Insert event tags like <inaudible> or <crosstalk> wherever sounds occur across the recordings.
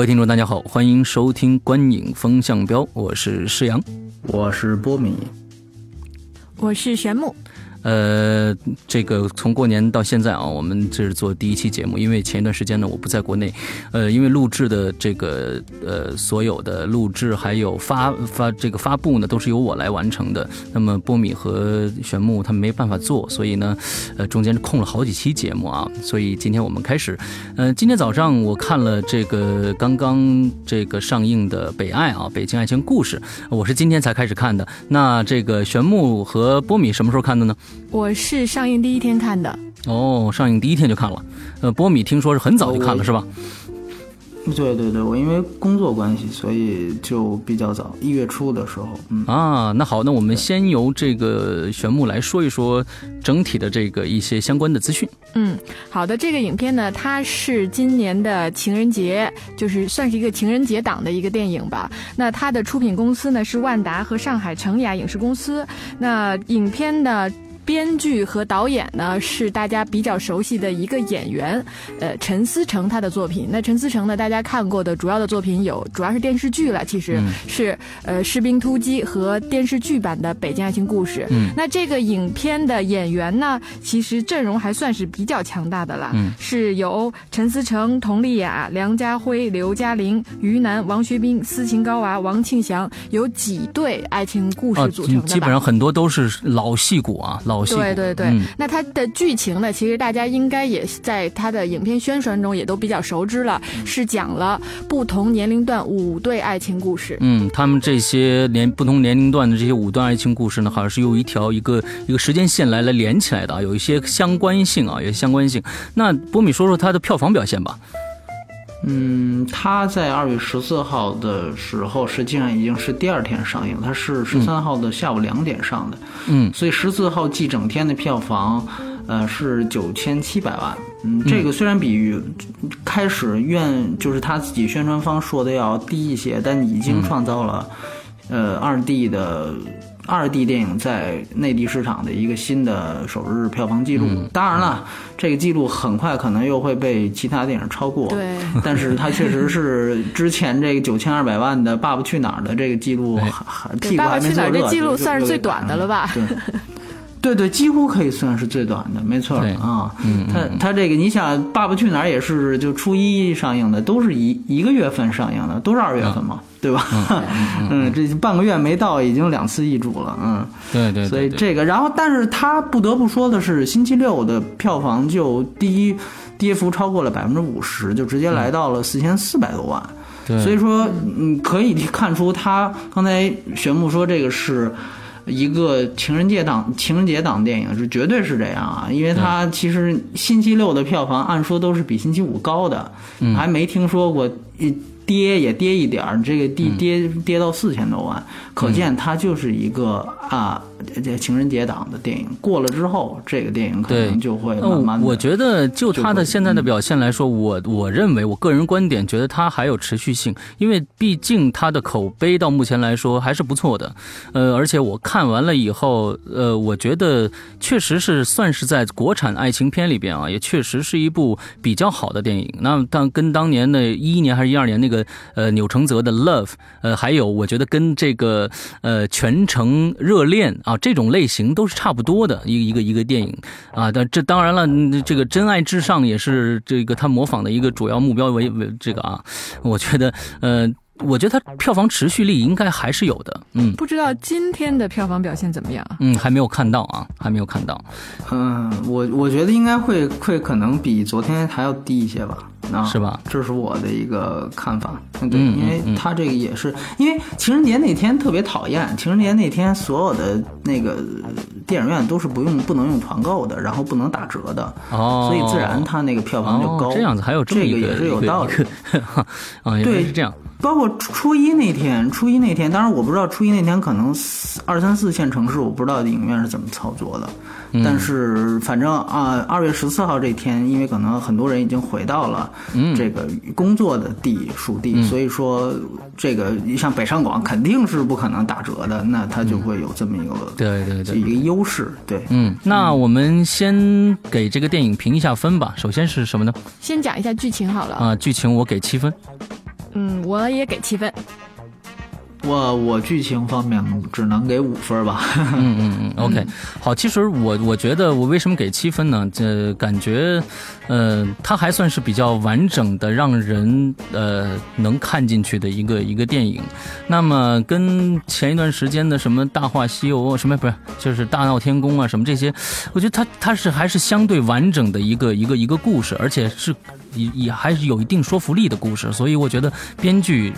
各位听众，大家好，欢迎收听《观影风向标》，我是施阳，我是波米，我是玄木。呃，这个从过年到现在啊，我们这是做第一期节目，因为前一段时间呢，我不在国内，呃，因为录制的这个呃所有的录制还有发发这个发布呢，都是由我来完成的。那么波米和玄木他们没办法做，所以呢，呃，中间空了好几期节目啊，所以今天我们开始。呃，今天早上我看了这个刚刚这个上映的《北爱》啊，《北京爱情故事》，我是今天才开始看的。那这个玄木和波米什么时候看的呢？我是上映第一天看的哦，上映第一天就看了。呃，波米听说是很早就看了，是吧？对对对，我因为工作关系，所以就比较早，一月初的时候。嗯啊，那好，那我们先由这个玄木来说一说整体的这个一些相关的资讯。嗯，好的，这个影片呢，它是今年的情人节，就是算是一个情人节档的一个电影吧。那它的出品公司呢是万达和上海成雅影视公司。那影片的。编剧和导演呢是大家比较熟悉的一个演员，呃，陈思诚他的作品。那陈思诚呢，大家看过的主要的作品有，主要是电视剧了，其实是呃《士兵突击》和电视剧版的《北京爱情故事》。嗯，那这个影片的演员呢，其实阵容还算是比较强大的了，是由陈思诚、佟丽娅、梁家辉、刘嘉玲、于南、王学兵、斯琴高娃、王庆祥，有几对爱情故事组成的。基本上很多都是老戏骨啊，老。对对对，那它的剧情呢？其实大家应该也在它的影片宣传中也都比较熟知了，是讲了不同年龄段五对爱情故事。嗯，他们这些年不同年龄段的这些五段爱情故事呢，好像是用一条一个一个时间线来来连起来的啊，有一些相关性啊，有些相关性。那波米说说它的票房表现吧。嗯，它在二月十四号的时候，实际上已经是第二天上映。它是十三号的下午两点上的，嗯，所以十四号一整天的票房，呃，是九千七百万。嗯，这个虽然比开始院就是他自己宣传方说的要低一些，但已经创造了，呃，二 D 的。二 D 电影在内地市场的一个新的首日票房记录，当然了，这个记录很快可能又会被其他电影超过。对，<laughs> 但是它确实是之前这个九千二百万的《爸爸去哪儿》的这个记录，屁股还没坐热。这记录算是最短的了吧？对，对对，几乎可以算是最短的，没错啊。嗯，他他这个，你想，《爸爸去哪儿》也是就初一上映的，都是一一个月份上映的，都是二月份嘛。对吧？<laughs> 嗯，这半个月没到，已经两次易主了。嗯，对对。所以这个，然后，但是他不得不说的是，星期六的票房就第一跌幅超过了百分之五十，就直接来到了四千四百多万。对。所以说，嗯，可以看出他刚才玄木说这个是一个情人节档情人节档电影，是绝对是这样啊，因为它其实星期六的票房按说都是比星期五高的，还没听说过一。跌也跌一点儿，这个跌跌跌到四千多万，可见它就是一个啊。这情人节档的电影过了之后，这个电影可能就会慢慢。我觉得就他的现在的表现来说，我我认为我个人观点觉得他还有持续性，因为毕竟他的口碑到目前来说还是不错的。呃，而且我看完了以后，呃，我觉得确实是算是在国产爱情片里边啊，也确实是一部比较好的电影。那当跟当年的一一年还是一二年那个呃钮承泽的 Love，呃，还有我觉得跟这个呃全程热恋。啊，啊这种类型都是差不多的，一个一个一个电影啊，但这当然了，这个真爱至上也是这个他模仿的一个主要目标为为这个啊，我觉得呃。我觉得它票房持续力应该还是有的，嗯，不知道今天的票房表现怎么样？嗯，还没有看到啊，还没有看到。嗯，我我觉得应该会会可能比昨天还要低一些吧，啊，是吧？这是我的一个看法。嗯对，因为它这个也是因为情人节那天特别讨厌，情人节那天所有的那个电影院都是不用不能用团购的，然后不能打折的，哦，所以自然它那个票房就高。这样子还有这个也是有道理啊，对，<laughs> 是这样。包括初一那天，初一那天，当然我不知道初一那天可能二三四线城市我不知道影院是怎么操作的，但是反正啊，二月十四号这天，因为可能很多人已经回到了这个工作的地属地，所以说这个像北上广肯定是不可能打折的，那它就会有这么一个对对对一个优势，对，嗯，那我们先给这个电影评一下分吧。首先是什么呢？先讲一下剧情好了啊，剧情我给七分。嗯，我也给七分。我我剧情方面只能给五分吧。嗯嗯嗯，<laughs> OK，好。其实我我觉得我为什么给七分呢？这感觉，呃，它还算是比较完整的，让人呃能看进去的一个一个电影。那么跟前一段时间的什么《大话西游》什么不是，就是《大闹天宫》啊什么这些，我觉得它它是还是相对完整的一个一个一个故事，而且是也也还是有一定说服力的故事。所以我觉得编剧。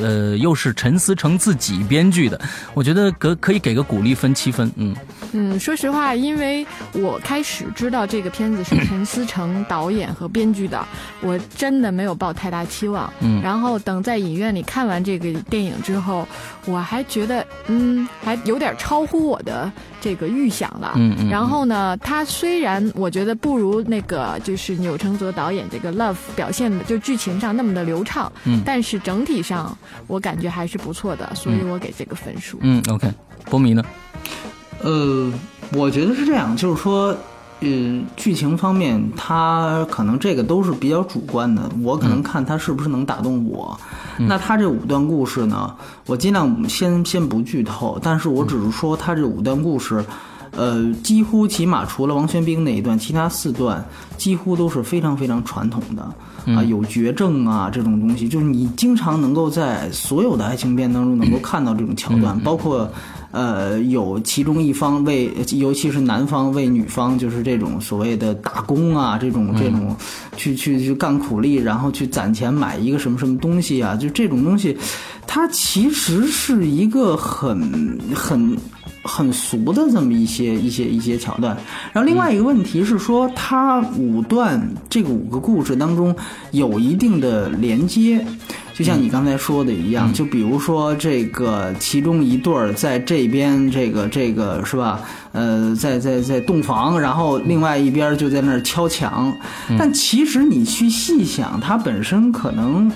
呃，又是陈思诚自己编剧的，我觉得可可以给个鼓励分七分，嗯。嗯，说实话，因为我开始知道这个片子是陈思诚导演和编剧的，我真的没有抱太大期望，嗯，然后等在影院里看完这个电影之后，我还觉得，嗯，还有点超乎我的这个预想了，嗯嗯，然后呢，他虽然我觉得不如那个就是钮承泽导演这个 Love 表现的就剧情上那么的流畅，嗯，但是整体上。我感觉还是不错的，所以我给这个分数。嗯，OK，波迷呢？呃，我觉得是这样，就是说，呃，剧情方面，它可能这个都是比较主观的，我可能看它是不是能打动我。那它这五段故事呢，我尽量先先不剧透，但是我只是说，它这五段故事，呃，几乎起码除了王玄冰那一段，其他四段几乎都是非常非常传统的。啊，有绝症啊，这种东西，就是你经常能够在所有的爱情片当中能够看到这种桥段，包括，呃，有其中一方为，尤其是男方为女方，就是这种所谓的打工啊，这种这种，去去去干苦力，然后去攒钱买一个什么什么东西啊，就这种东西，它其实是一个很很。很俗的这么一些一些一些桥段，然后另外一个问题是说，它五段这个五个故事当中有一定的连接，就像你刚才说的一样，就比如说这个其中一对儿在这边，这个这个是吧？呃，在在在洞房，然后另外一边就在那儿敲墙，但其实你去细想，它本身可能。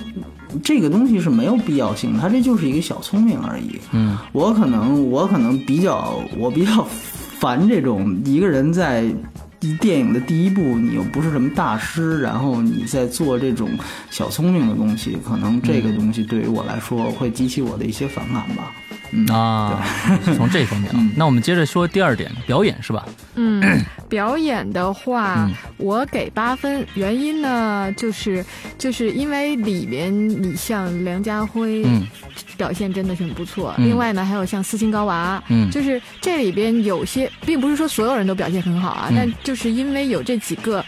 这个东西是没有必要性，他这就是一个小聪明而已。嗯，我可能我可能比较我比较烦这种一个人在电影的第一部，你又不是什么大师，然后你在做这种小聪明的东西，可能这个东西对于我来说会激起我的一些反感吧。啊，从这方面啊，那我们接着说第二点，表演是吧？嗯，表演的话，我给八分，原因呢，就是就是因为里面你像梁家辉，表现真的是很不错。另外呢，还有像斯琴高娃，嗯，就是这里边有些，并不是说所有人都表现很好啊，但就是因为有这几个。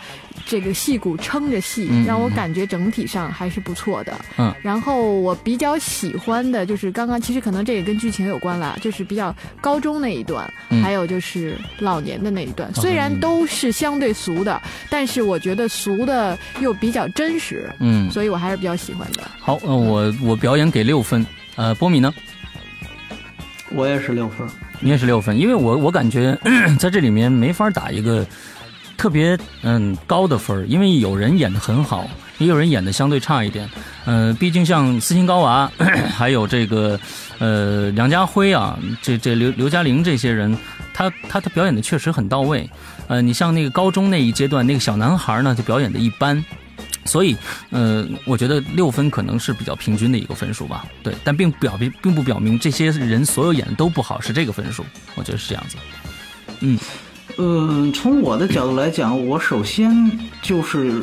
这个戏骨撑着戏，让我感觉整体上还是不错的。嗯，然后我比较喜欢的就是刚刚，其实可能这也跟剧情有关啦，就是比较高中那一段，还有就是老年的那一段。虽然都是相对俗的，但是我觉得俗的又比较真实。嗯，所以我还是比较喜欢的。好，那我我表演给六分。呃，波米呢？我也是六分。你也是六分，因为我我感觉 <clears throat> 在这里面没法打一个。特别嗯高的分儿，因为有人演的很好，也有人演的相对差一点。嗯，毕竟像斯琴高娃，<coughs> 还有这个呃梁家辉啊，这这刘刘嘉玲这些人，他他他表演的确实很到位。呃，你像那个高中那一阶段那个小男孩呢，就表演的一般。所以，呃，我觉得六分可能是比较平均的一个分数吧。对，但并表并并不表明这些人所有演的都不好，是这个分数。我觉得是这样子。嗯。嗯，从我的角度来讲，我首先就是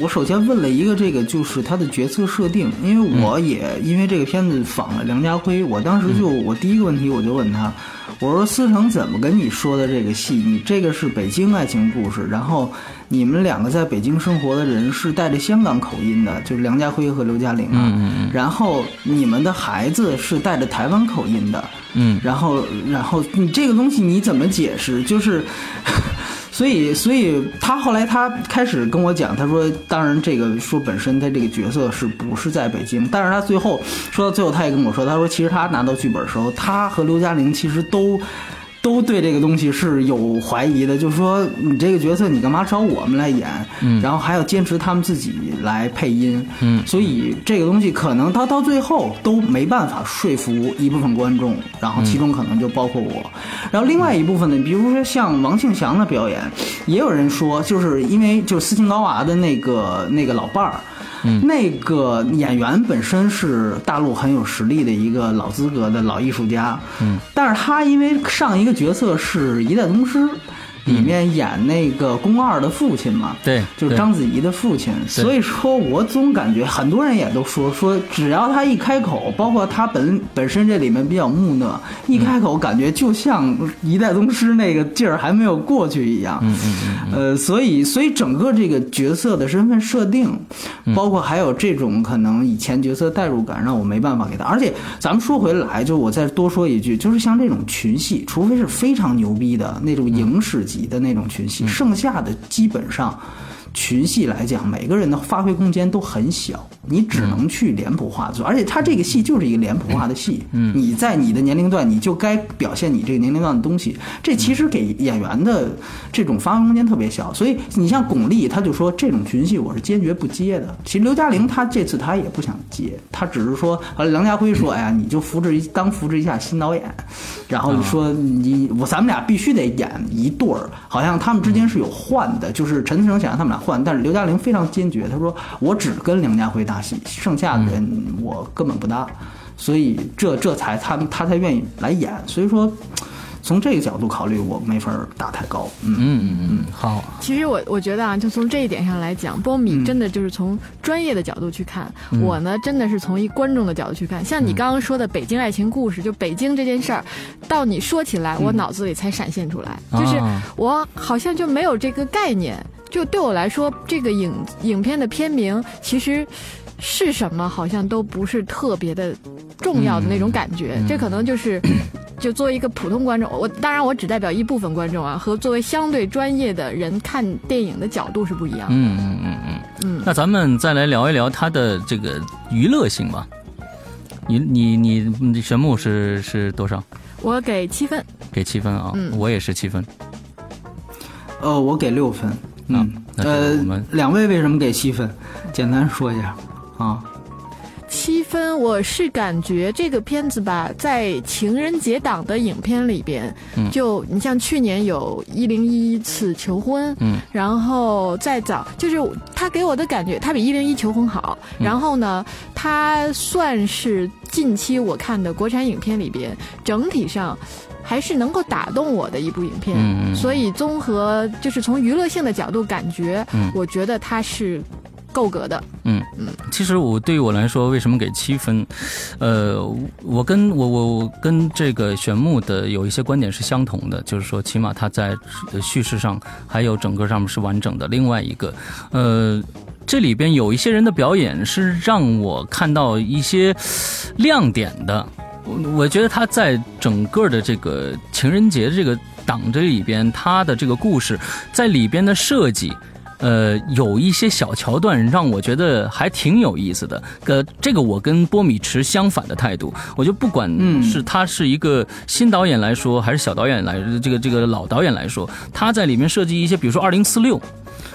我首先问了一个这个，就是他的角色设定，因为我也因为这个片子仿了梁家辉，我当时就我第一个问题我就问他，我说思成怎么跟你说的这个戏？你这个是北京爱情故事，然后你们两个在北京生活的人是带着香港口音的，就是梁家辉和刘嘉玲啊，嗯然后你们的孩子是带着台湾口音的。嗯，然后，然后你这个东西你怎么解释？就是，所以，所以他后来他开始跟我讲，他说，当然这个说本身他这个角色是不是在北京，但是他最后说到最后，他也跟我说，他说其实他拿到剧本的时候，他和刘嘉玲其实都。都对这个东西是有怀疑的，就是说你这个角色你干嘛找我们来演？嗯，然后还要坚持他们自己来配音，嗯，所以这个东西可能到到最后都没办法说服一部分观众，然后其中可能就包括我，然后另外一部分呢，比如说像王庆祥的表演，也有人说就是因为就是斯琴高娃的那个那个老伴儿。那个演员本身是大陆很有实力的一个老资格的老艺术家，嗯，但是他因为上一个角色是一代宗师。里面演那个宫二的父亲嘛，对，就是章子怡的父亲。所以说我总感觉很多人也都说说，只要他一开口，包括他本本身这里面比较木讷，一开口感觉就像一代宗师那个劲儿还没有过去一样。嗯嗯嗯。呃，所以所以整个这个角色的身份设定，包括还有这种可能以前角色代入感，让我没办法给他。而且咱们说回来，就我再多说一句，就是像这种群戏，除非是非常牛逼的那种影视级。你的那种群戏，剩下的基本上。群戏来讲，每个人的发挥空间都很小，你只能去脸谱化做，而且他这个戏就是一个脸谱化的戏。嗯，你在你的年龄段，你就该表现你这个年龄段的东西。这其实给演员的这种发挥空间特别小，所以你像巩俐，他就说这种群戏我是坚决不接的。其实刘嘉玲她这次她也不想接，她只是说，后来梁家辉说，哎呀，你就扶植一当扶植一下新导演，然后说你我咱们俩必须得演一对儿，好像他们之间是有换的，就是陈思诚想让他们俩。换，但是刘嘉玲非常坚决，她说我只跟梁家辉搭戏，剩下的人我根本不搭，所以这这才他他才愿意来演。所以说，从这个角度考虑，我没法打太高。嗯嗯嗯嗯，好。其实我我觉得啊，就从这一点上来讲，波米真的就是从专业的角度去看，我呢真的是从一观众的角度去看。像你刚刚说的《北京爱情故事》，就北京这件事儿，到你说起来，我脑子里才闪现出来，就是我好像就没有这个概念。就对我来说，这个影影片的片名其实是什么，好像都不是特别的重要的那种感觉。这可能就是，就作为一个普通观众，我当然我只代表一部分观众啊，和作为相对专业的人看电影的角度是不一样。嗯嗯嗯嗯嗯。那咱们再来聊一聊它的这个娱乐性吧。你你你玄木是是多少？我给七分。给七分啊！我也是七分。呃，我给六分。嗯，呃，两位为什么给七分？简单说一下啊。七分，我是感觉这个片子吧，在情人节档的影片里边，就你像去年有一零一次求婚，嗯，然后再早，就是他给我的感觉，他比一零一求婚好。然后呢，他算是近期我看的国产影片里边，整体上。还是能够打动我的一部影片，所以综合就是从娱乐性的角度感觉，我觉得它是够格的。嗯嗯，其实我对于我来说，为什么给七分？呃，我跟我我我跟这个玄木的有一些观点是相同的，就是说起码他在叙事上还有整个上面是完整的。另外一个，呃，这里边有一些人的表演是让我看到一些亮点的。我我觉得他在整个的这个情人节这个档这里边，他的这个故事在里边的设计，呃，有一些小桥段让我觉得还挺有意思的。呃，这个我跟波米持相反的态度。我就不管是他是一个新导演来说，还是小导演来这个这个老导演来说，他在里面设计一些，比如说二零四六。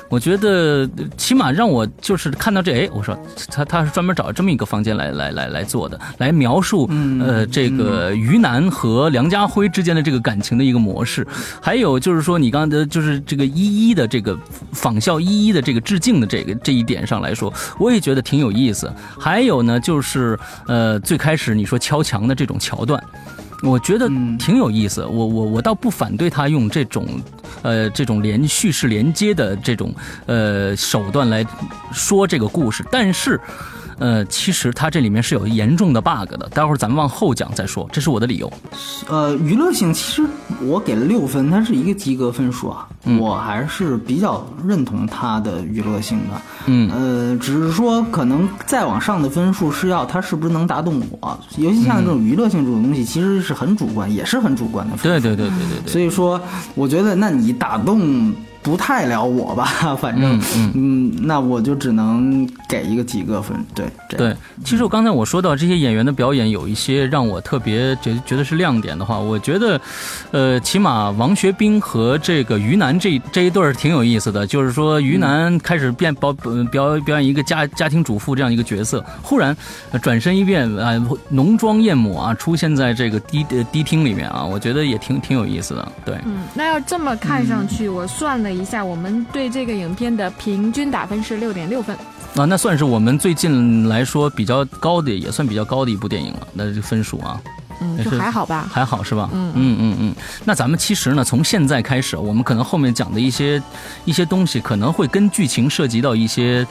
我觉得起码让我就是看到这，哎，我说他他是专门找这么一个房间来来来来做的，来描述呃这个于南和梁家辉之间的这个感情的一个模式。还有就是说你刚才就是这个一一的这个仿效一一的这个致敬的这个这一点上来说，我也觉得挺有意思。还有呢，就是呃最开始你说敲墙的这种桥段。我觉得挺有意思，我我我倒不反对他用这种，呃，这种连叙事连接的这种呃手段来说这个故事，但是。呃，其实它这里面是有严重的 bug 的，待会儿咱们往后讲再说，这是我的理由。呃，娱乐性其实我给了六分，它是一个及格分数啊，我还是比较认同它的娱乐性的。嗯，呃，只是说可能再往上的分数是要它是不是能打动我，尤其像这种娱乐性这种东西，其实是很主观，也是很主观的。对对对对对对。所以说，我觉得那你打动。不太了我吧，<laughs> 反正嗯嗯，那我就只能给一个及格分。对对，其实我刚才我说到这些演员的表演，有一些让我特别觉觉得是亮点的话，我觉得，呃，起码王学兵和这个于南这这一对儿挺有意思的。就是说，于南开始变表呃表表演一个家家庭主妇这样一个角色，忽然呃转身一变啊、浓妆艳抹啊，出现在这个低呃迪厅里面啊，我觉得也挺挺有意思的。对，嗯，那要这么看上去，我算了一下，我们对这个影片的平均打分是六点六分。啊，那算是我们最近来说比较高的，也算比较高的一部电影了。那这分数啊。嗯，就还好吧。还好是吧？嗯嗯嗯嗯。那咱们其实呢，从现在开始，我们可能后面讲的一些一些东西，可能会跟剧情涉及到一些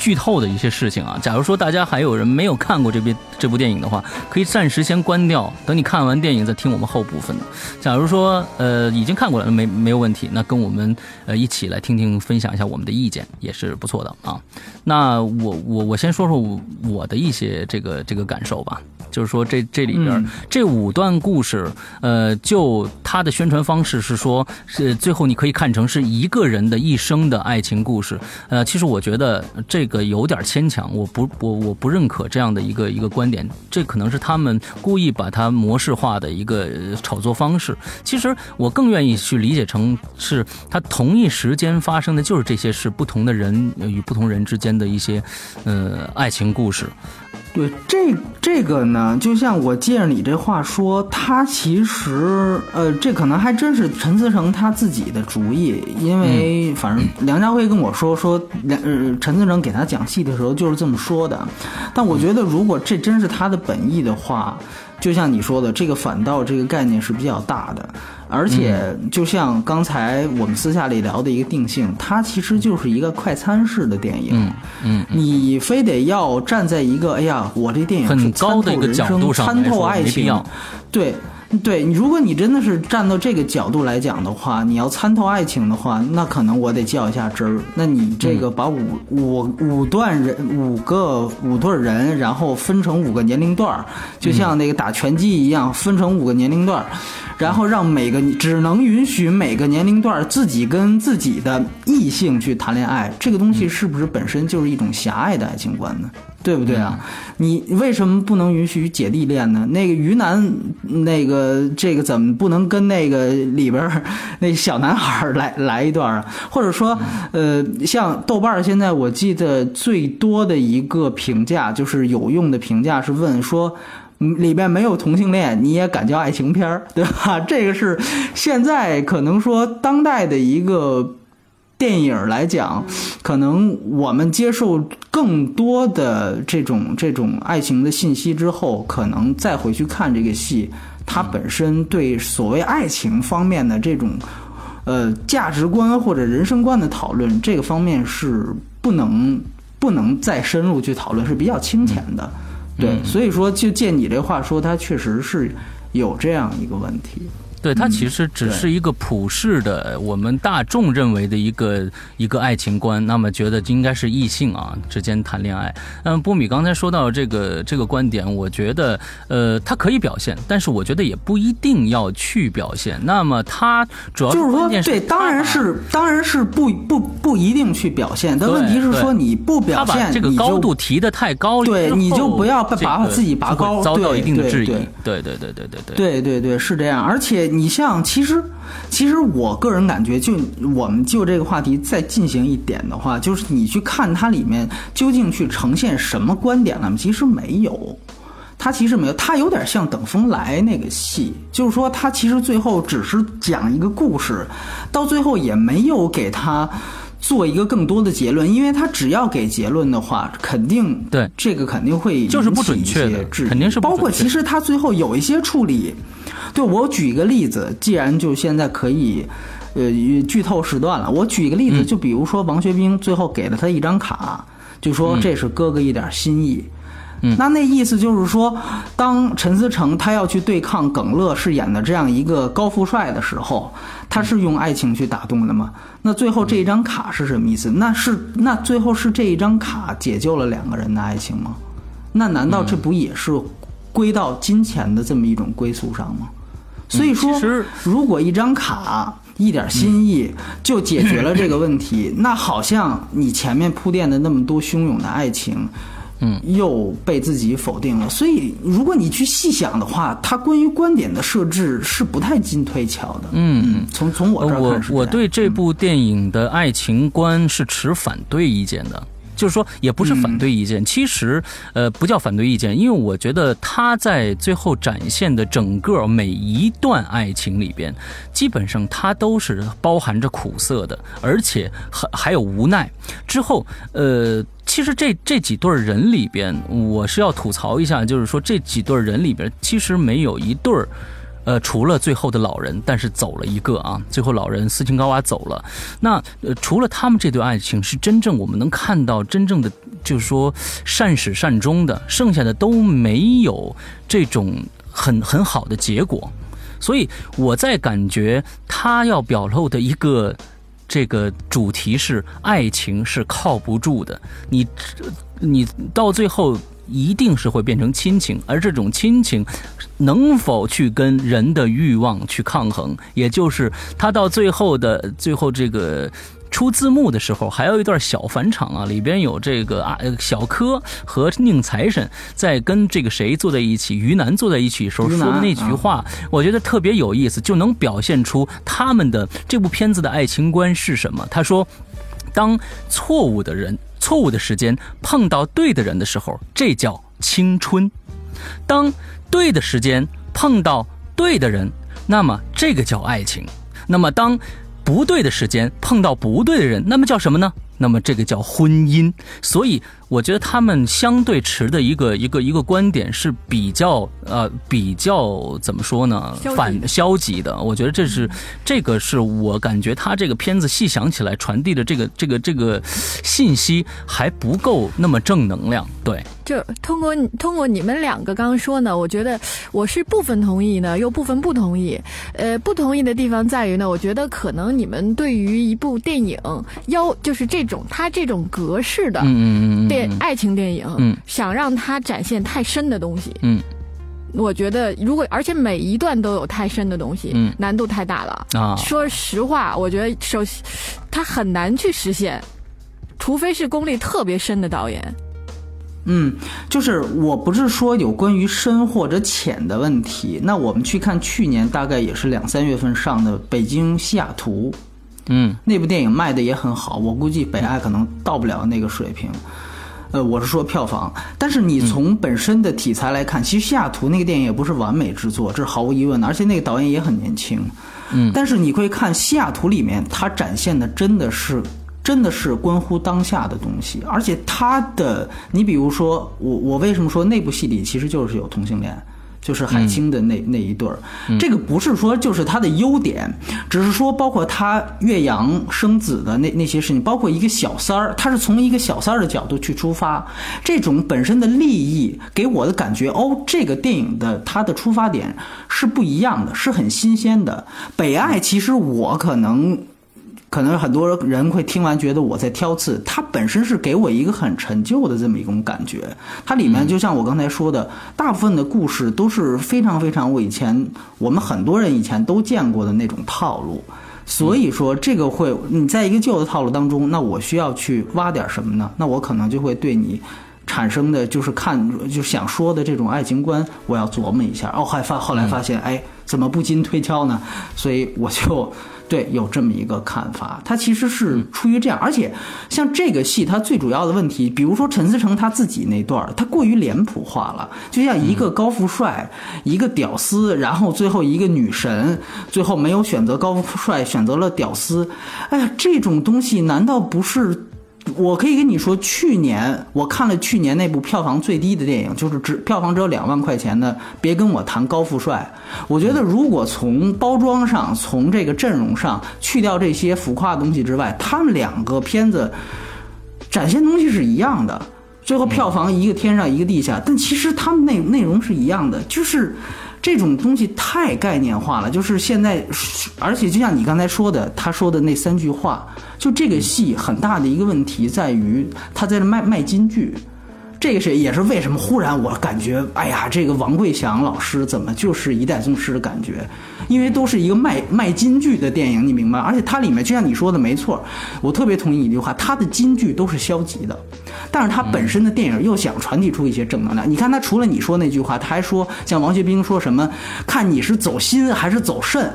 剧透的一些事情啊。假如说大家还有人没有看过这部这部电影的话，可以暂时先关掉，等你看完电影再听我们后部分。假如说呃已经看过了，没没有问题，那跟我们呃一起来听听分享一下我们的意见，也是不错的啊。那我我我先说说我我的一些这个这个感受吧。就是说这这里边、嗯这五段故事，呃，就它的宣传方式是说，是最后你可以看成是一个人的一生的爱情故事。呃，其实我觉得这个有点牵强，我不我我不认可这样的一个一个观点，这可能是他们故意把它模式化的一个炒作方式。其实我更愿意去理解成是它同一时间发生的就是这些事，不同的人与不同人之间的一些呃爱情故事。对这这个呢，就像我借着你这话说，他其实呃，这可能还真是陈思诚他自己的主意，因为反正梁家辉跟我说说，梁呃陈思诚给他讲戏的时候就是这么说的，但我觉得如果这真是他的本意的话，就像你说的，这个反倒这个概念是比较大的，而且就像刚才我们私下里聊的一个定性，它其实就是一个快餐式的电影。嗯嗯。你非得要站在一个哎呀，我这电影是很参高的一个角度上参透爱情对。对你，如果你真的是站到这个角度来讲的话，你要参透爱情的话，那可能我得较一下真儿。那你这个把五、五五段人五个五对人，然后分成五个年龄段儿，就像那个打拳击一样，分成五个年龄段儿，然后让每个只能允许每个年龄段自己跟自己的异性去谈恋爱，这个东西是不是本身就是一种狭隘的爱情观呢？对不对啊？你为什么不能允许姐弟恋呢？那个于南，那个这个怎么不能跟那个里边那小男孩来来一段啊？或者说，呃，像豆瓣现在我记得最多的一个评价，就是有用的评价是问说。里边没有同性恋，你也敢叫爱情片，对吧？<laughs> 这个是现在可能说当代的一个电影来讲，可能我们接受更多的这种这种爱情的信息之后，可能再回去看这个戏，它本身对所谓爱情方面的这种呃价值观或者人生观的讨论，这个方面是不能不能再深入去讨论，是比较清浅的。对，所以说就借你这话说，它确实是有这样一个问题。对，它其实只是一个普世的，我们大众认为的一个一个爱情观。那么觉得应该是异性啊之间谈恋爱。嗯，波米刚才说到这个这个观点，我觉得呃，它可以表现，但是我觉得也不一定要去表现。那么它主要就是说对，当然是当然是不不不一定去表现，但问题是说你不表他把现，这个高度提的太高了，对你就不要把自己拔高遭到一定的质疑。对对对对对对。对对对，是这样。而且你像，其实其实我个人感觉，就我们就这个话题再进行一点的话，就是你去看它里面究竟去呈现什么观点了吗？其实没有。它其实没有，它有点像《等风来》那个戏，就是说他其实最后只是讲一个故事，到最后也没有给他做一个更多的结论，因为他只要给结论的话，肯定对这个肯定会就是不准确的肯定是不包括其实他最后有一些处理，对我举一个例子，既然就现在可以。呃，剧透时段了。我举一个例子，嗯就比如说王学兵最后给了他一张卡，就说这是哥哥一点心意。嗯那那意思就是说，当陈思诚他要去对抗耿乐饰演的这样一个高富帅的时候，他是用爱情去打动的吗？那最后这一张卡是什么意思？那是那最后是这一张卡解救了两个人的爱情吗？那难道这不也是归到金钱的这么一种归宿上吗？所以说如果一张卡一点心意就解决了这个问题，那好像你前面铺垫的那么多汹涌的爱情。嗯，又被自己否定了。所以，如果你去细想的话，他关于观点的设置是不太进推敲的。嗯，从从我这儿我看是这样我对这部电影的爱情观是持反对意见的。就是说，也不是反对意见，其实，呃，不叫反对意见，因为我觉得他在最后展现的整个每一段爱情里边，基本上他都是包含着苦涩的，而且还还有无奈。之后，呃，其实这这几对人里边，我是要吐槽一下，就是说这几对人里边，其实没有一对儿。呃，除了最后的老人，但是走了一个啊，最后老人斯琴高娃走了。那呃，除了他们这对爱情是真正我们能看到真正的，就是说善始善终的，剩下的都没有这种很很好的结果。所以我在感觉他要表露的一个这个主题是爱情是靠不住的，你你到最后一定是会变成亲情，而这种亲情。能否去跟人的欲望去抗衡？也就是他到最后的最后这个出字幕的时候，还有一段小返场啊，里边有这个啊小柯和宁财神在跟这个谁坐在一起，于南坐在一起时候说的那句话，我觉得特别有意思，就能表现出他们的这部片子的爱情观是什么。他说，当错误的人、错误的时间碰到对的人的时候，这叫青春。当对的时间碰到对的人，那么这个叫爱情；那么当不对的时间碰到不对的人，那么叫什么呢？那么这个叫婚姻。所以。我觉得他们相对持的一个一个一个观点是比较呃比较怎么说呢？反消极的。我觉得这是这个是我感觉他这个片子细想起来传递的这个这个这个信息还不够那么正能量。对，就通过通过你们两个刚刚说呢，我觉得我是部分同意呢，又部分不同意。呃，不同意的地方在于呢，我觉得可能你们对于一部电影要就是这种它这种格式的，嗯嗯嗯电。爱情电影，嗯，想让它展现太深的东西，嗯，我觉得如果而且每一段都有太深的东西，嗯，难度太大了啊。说实话，我觉得首先它很难去实现，除非是功力特别深的导演。嗯，就是我不是说有关于深或者浅的问题。那我们去看去年大概也是两三月份上的《北京西雅图》，嗯，那部电影卖的也很好，我估计北爱可能到不了那个水平。呃，我是说票房，但是你从本身的题材来看，其实西雅图那个电影也不是完美之作，这是毫无疑问的，而且那个导演也很年轻。嗯，但是你会看西雅图里面，它展现的真的是，真的是关乎当下的东西，而且他的，你比如说，我我为什么说那部戏里其实就是有同性恋？就是海清的那那一对儿，这个不是说就是他的优点，只是说包括他岳阳生子的那那些事情，包括一个小三儿，他是从一个小三儿的角度去出发，这种本身的利益给我的感觉，哦，这个电影的它的出发点是不一样的，是很新鲜的。北爱其实我可能。可能很多人会听完觉得我在挑刺，它本身是给我一个很陈旧的这么一种感觉。它里面就像我刚才说的，大部分的故事都是非常非常我以前我们很多人以前都见过的那种套路。所以说这个会你在一个旧的套路当中，那我需要去挖点什么呢？那我可能就会对你产生的就是看就想说的这种爱情观，我要琢磨一下。哦，还发后来发现，哎，怎么不经推敲呢？所以我就。对，有这么一个看法，他其实是出于这样，而且像这个戏，它最主要的问题，比如说陈思诚他自己那段儿，他过于脸谱化了，就像一个高富帅，一个屌丝，然后最后一个女神，最后没有选择高富帅，选择了屌丝，哎呀，这种东西难道不是？我可以跟你说，去年我看了去年那部票房最低的电影，就是只票房只有两万块钱的。别跟我谈高富帅，我觉得如果从包装上、从这个阵容上去掉这些浮夸的东西之外，他们两个片子展现东西是一样的。最后票房一个天上一个地下，但其实他们内内容是一样的，就是这种东西太概念化了。就是现在，而且就像你刚才说的，他说的那三句话。就这个戏很大的一个问题在于，他在卖卖金句，这个是也是为什么忽然我感觉，哎呀，这个王贵祥老师怎么就是一代宗师的感觉？因为都是一个卖卖金句的电影，你明白？而且它里面就像你说的没错，我特别同意你一句话，它的金句都是消极的，但是它本身的电影又想传递出一些正能量。你看他除了你说那句话，他还说像王学兵说什么，看你是走心还是走肾。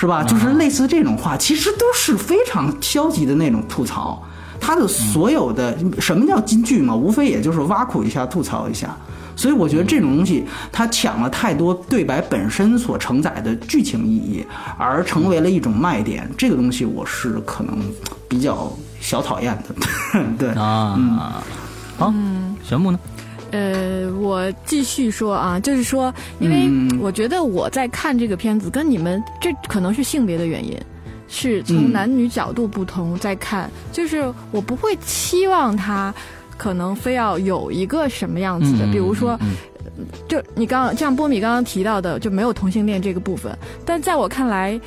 是吧？就是类似这种话，其实都是非常消极的那种吐槽。他的所有的什么叫金句嘛？无非也就是挖苦一下、吐槽一下。所以我觉得这种东西，他抢了太多对白本身所承载的剧情意义，而成为了一种卖点。这个东西我是可能比较小讨厌的。<laughs> 对啊，嗯好，玄木呢？呃，我继续说啊，就是说，因为我觉得我在看这个片子，跟你们这可能是性别的原因，是从男女角度不同在看，就是我不会期望他可能非要有一个什么样子的，比如说，就你刚刚像波米刚刚提到的，就没有同性恋这个部分，但在我看来。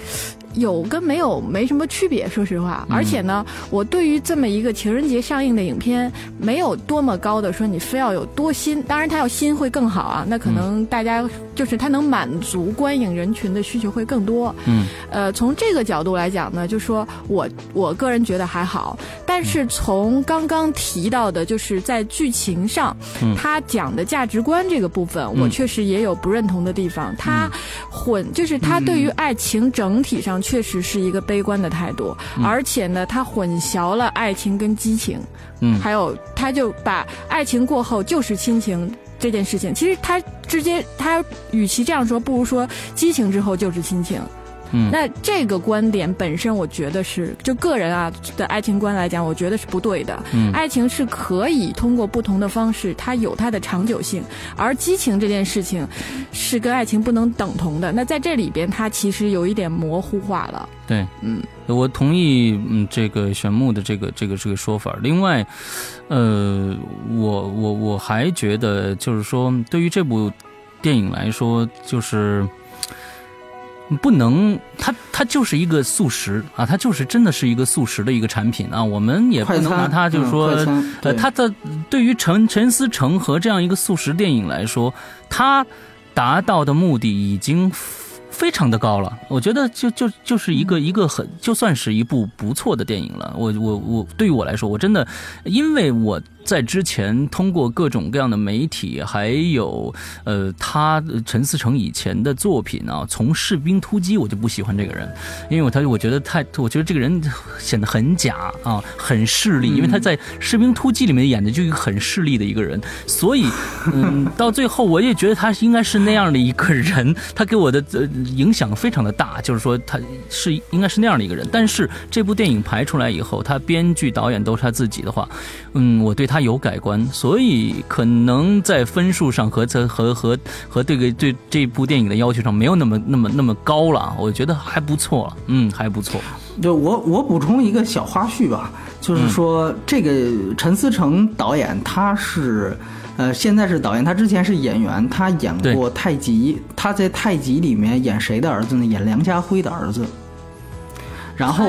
有跟没有没什么区别，说实话。而且呢，我对于这么一个情人节上映的影片，没有多么高的说你非要有多新。当然，它要新会更好啊。那可能大家就是它能满足观影人群的需求会更多。嗯。呃，从这个角度来讲呢，就说我我个人觉得还好。但是从刚刚提到的，就是在剧情上，他讲的价值观这个部分，我确实也有不认同的地方。他混，就是他对于爱情整体上。确实是一个悲观的态度，而且呢，他混淆了爱情跟激情，嗯，还有他就把爱情过后就是亲情这件事情，其实他直接他与其这样说，不如说激情之后就是亲情。嗯，那这个观点本身，我觉得是就个人啊的爱情观来讲，我觉得是不对的。嗯，爱情是可以通过不同的方式，它有它的长久性，而激情这件事情是跟爱情不能等同的。那在这里边，它其实有一点模糊化了。对，嗯，我同意嗯这个玄牧的这个这个这个说法。另外，呃，我我我还觉得就是说，对于这部电影来说，就是。不能，它它就是一个素食啊，它就是真的是一个素食的一个产品啊。我们也不能拿它就是说，呃，它的对于陈陈思诚和这样一个素食电影来说，它达到的目的已经非常的高了。我觉得就就就是一个一个很就算是一部不错的电影了。我我我对于我来说，我真的因为我。在之前，通过各种各样的媒体，还有呃，他陈思诚以前的作品啊，从《士兵突击》，我就不喜欢这个人，因为我他我觉得太，我觉得这个人显得很假啊，很势利，因为他在《士兵突击》里面演的就一个很势利的一个人，所以 <laughs> 嗯，到最后我也觉得他应该是那样的一个人，他给我的呃影响非常的大，就是说他是应该是那样的一个人，但是这部电影排出来以后，他编剧导演都是他自己的话，嗯，我对他有改观，所以可能在分数上和这和和和这个对这部电影的要求上没有那么那么那么高了，我觉得还不错，嗯，还不错。就我我补充一个小花絮吧，就是说这个陈思诚导演他是呃现在是导演，他之前是演员，他演过《太极》，他在《太极》里面演谁的儿子呢？演梁家辉的儿子。然后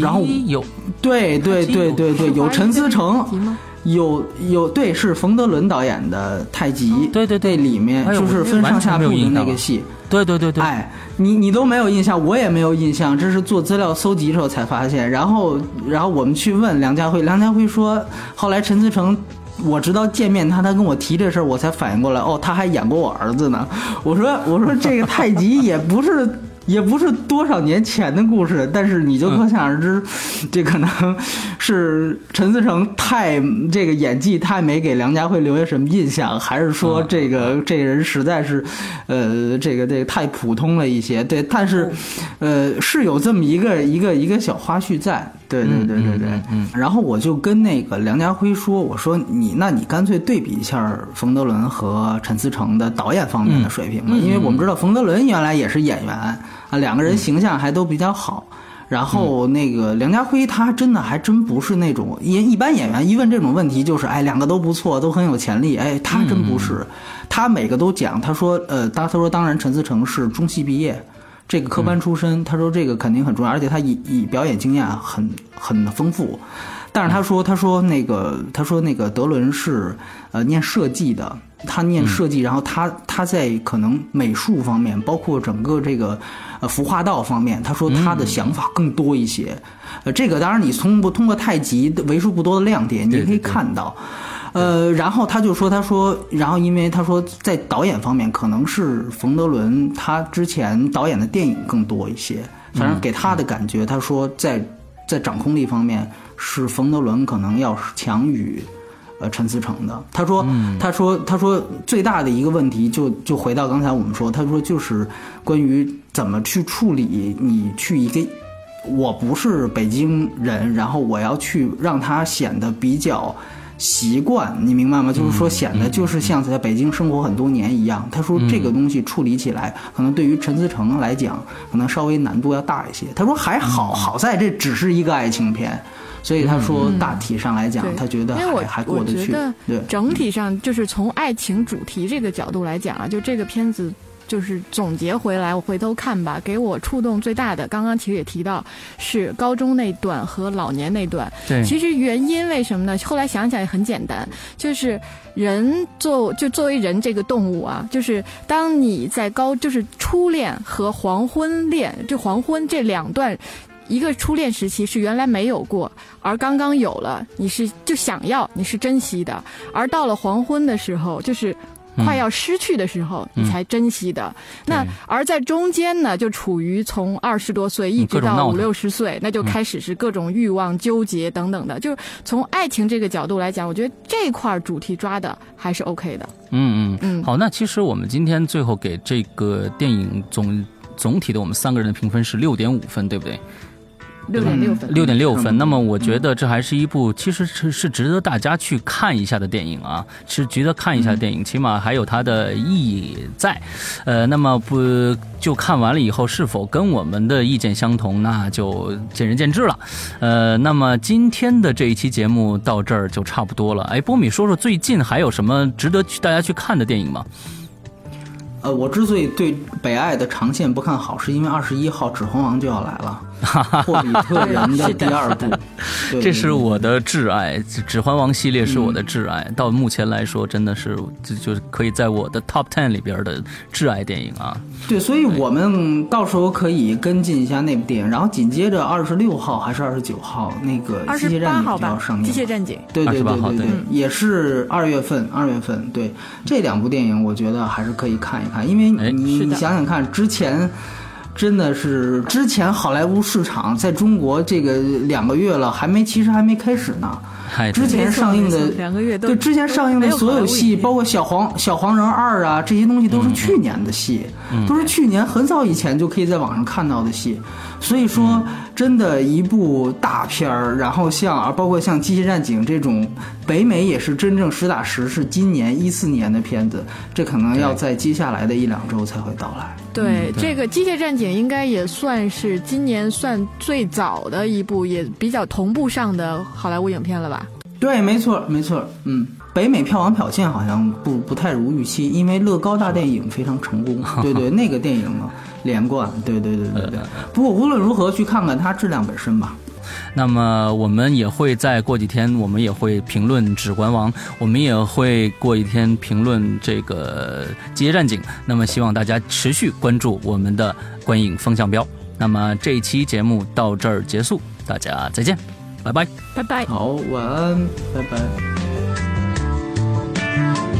然后有对对对对对有陈思诚。有有对是冯德伦导演的《太极》，对对对，里面就是分上下部的那个戏，对对对对。哎，你你都没有印象，我也没有印象，这是做资料搜集的时候才发现。然后然后我们去问梁家辉，梁家辉说，后来陈思诚，我直到见面他，他跟我提这事儿，我才反应过来，哦，他还演过我儿子呢。我说我说这个太极也不是。也不是多少年前的故事，但是你就可想而知，这可能是陈思诚太这个演技太没给梁家辉留下什么印象，还是说这个这个人实在是，呃，这个这个太普通了一些？对，但是，呃，是有这么一个一个一个小花絮在。对对对对对，嗯，然后我就跟那个梁家辉说，我说你那你干脆对比一下冯德伦和陈思诚的导演方面的水平吧，因为我们知道冯德伦原来也是演员啊，两个人形象还都比较好。然后那个梁家辉他真的还真不是那种一一般演员一问这种问题就是哎两个都不错都很有潜力哎他真不是，他每个都讲他说呃当他说当然陈思诚是中戏毕业。这个科班出身，他说这个肯定很重要，而且他以以表演经验很很丰富。但是他说他说那个他说那个德伦是呃念设计的，他念设计，然后他他在可能美术方面，包括整个这个呃服化道方面，他说他的想法更多一些。呃，这个当然你通过通过太极为数不多的亮点，你也可以看到。呃，然后他就说，他说，然后因为他说在导演方面，可能是冯德伦他之前导演的电影更多一些，反正给他的感觉，他说在在掌控力方面是冯德伦可能要强于呃陈思诚的。他说，他说，他说最大的一个问题就就回到刚才我们说，他说就是关于怎么去处理你去一个。我不是北京人，然后我要去让他显得比较习惯，你明白吗？就是说显得就是像在北京生活很多年一样。他说这个东西处理起来，可能对于陈思诚来讲，可能稍微难度要大一些。他说还好，好在这只是一个爱情片，所以他说大体上来讲，他觉得还还过得去。对，整体上就是从爱情主题这个角度来讲啊，就这个片子。就是总结回来，我回头看吧。给我触动最大的，刚刚其实也提到，是高中那段和老年那段。对，其实原因为什么呢？后来想想也很简单，就是人作就作为人这个动物啊，就是当你在高就是初恋和黄昏恋，就黄昏这两段，一个初恋时期是原来没有过，而刚刚有了，你是就想要，你是珍惜的，而到了黄昏的时候，就是。快要失去的时候，你才珍惜的。那而在中间呢，就处于从二十多岁一直到五六十岁，那就开始是各种欲望纠结等等的。就是从爱情这个角度来讲，我觉得这块主题抓的还是 OK 的。嗯嗯嗯。好，那其实我们今天最后给这个电影总总体的我们三个人的评分是六点五分，对不对？六点六分，六点六分。那么我觉得这还是一部其实是是值得大家去看一下的电影啊，是值得看一下的电影，起码还有它的意义在。呃，那么不就看完了以后是否跟我们的意见相同，那就见仁见智了。呃，那么今天的这一期节目到这儿就差不多了。哎，波米说说最近还有什么值得去大家去看的电影吗？呃，我之所以对北爱的长线不看好，是因为二十一号《指环王》就要来了，<laughs> 霍比特人的第二部，这是我的挚爱，《指环王》系列是我的挚爱，到目前来说真的是就就是可以在我的 Top Ten 里边的挚爱电影啊。对，所以我们到时候可以跟进一下那部电影，然后紧接着二十六号还是二十九号那个《机械战警》就要上映，《机械战警》对对对对对，也是二月份，二月份。对这两部电影，我觉得还是可以看一看。因为你想想看，之前真的是之前好莱坞市场在中国这个两个月了，还没其实还没开始呢。之前上映的两个月都对之前上映的所有戏，包括小黄小黄人二啊这些东西，都是去年的戏，都是去年很早以前就可以在网上看到的戏。所以说，真的一部大片儿，然后像啊，包括像《机械战警》这种，北美也是真正实打实是今年一四年的片子，这可能要在接下来的一两周才会到来。对，这个《机械战警》应该也算是今年算最早的一部，也比较同步上的好莱坞影片了吧？对，没错，没错。嗯，北美票房表现好像不不太如预期，因为乐高大电影非常成功。<laughs> 对对，那个电影嘛。连贯，对对对对对。不过无论如何，去看看它质量本身吧。那么我们也会再过几天，我们也会评论《指环王》，我们也会过一天评论这个《机械战警》。那么希望大家持续关注我们的观影风向标。那么这一期节目到这儿结束，大家再见，拜拜，拜拜。好，晚安，拜拜。Bye.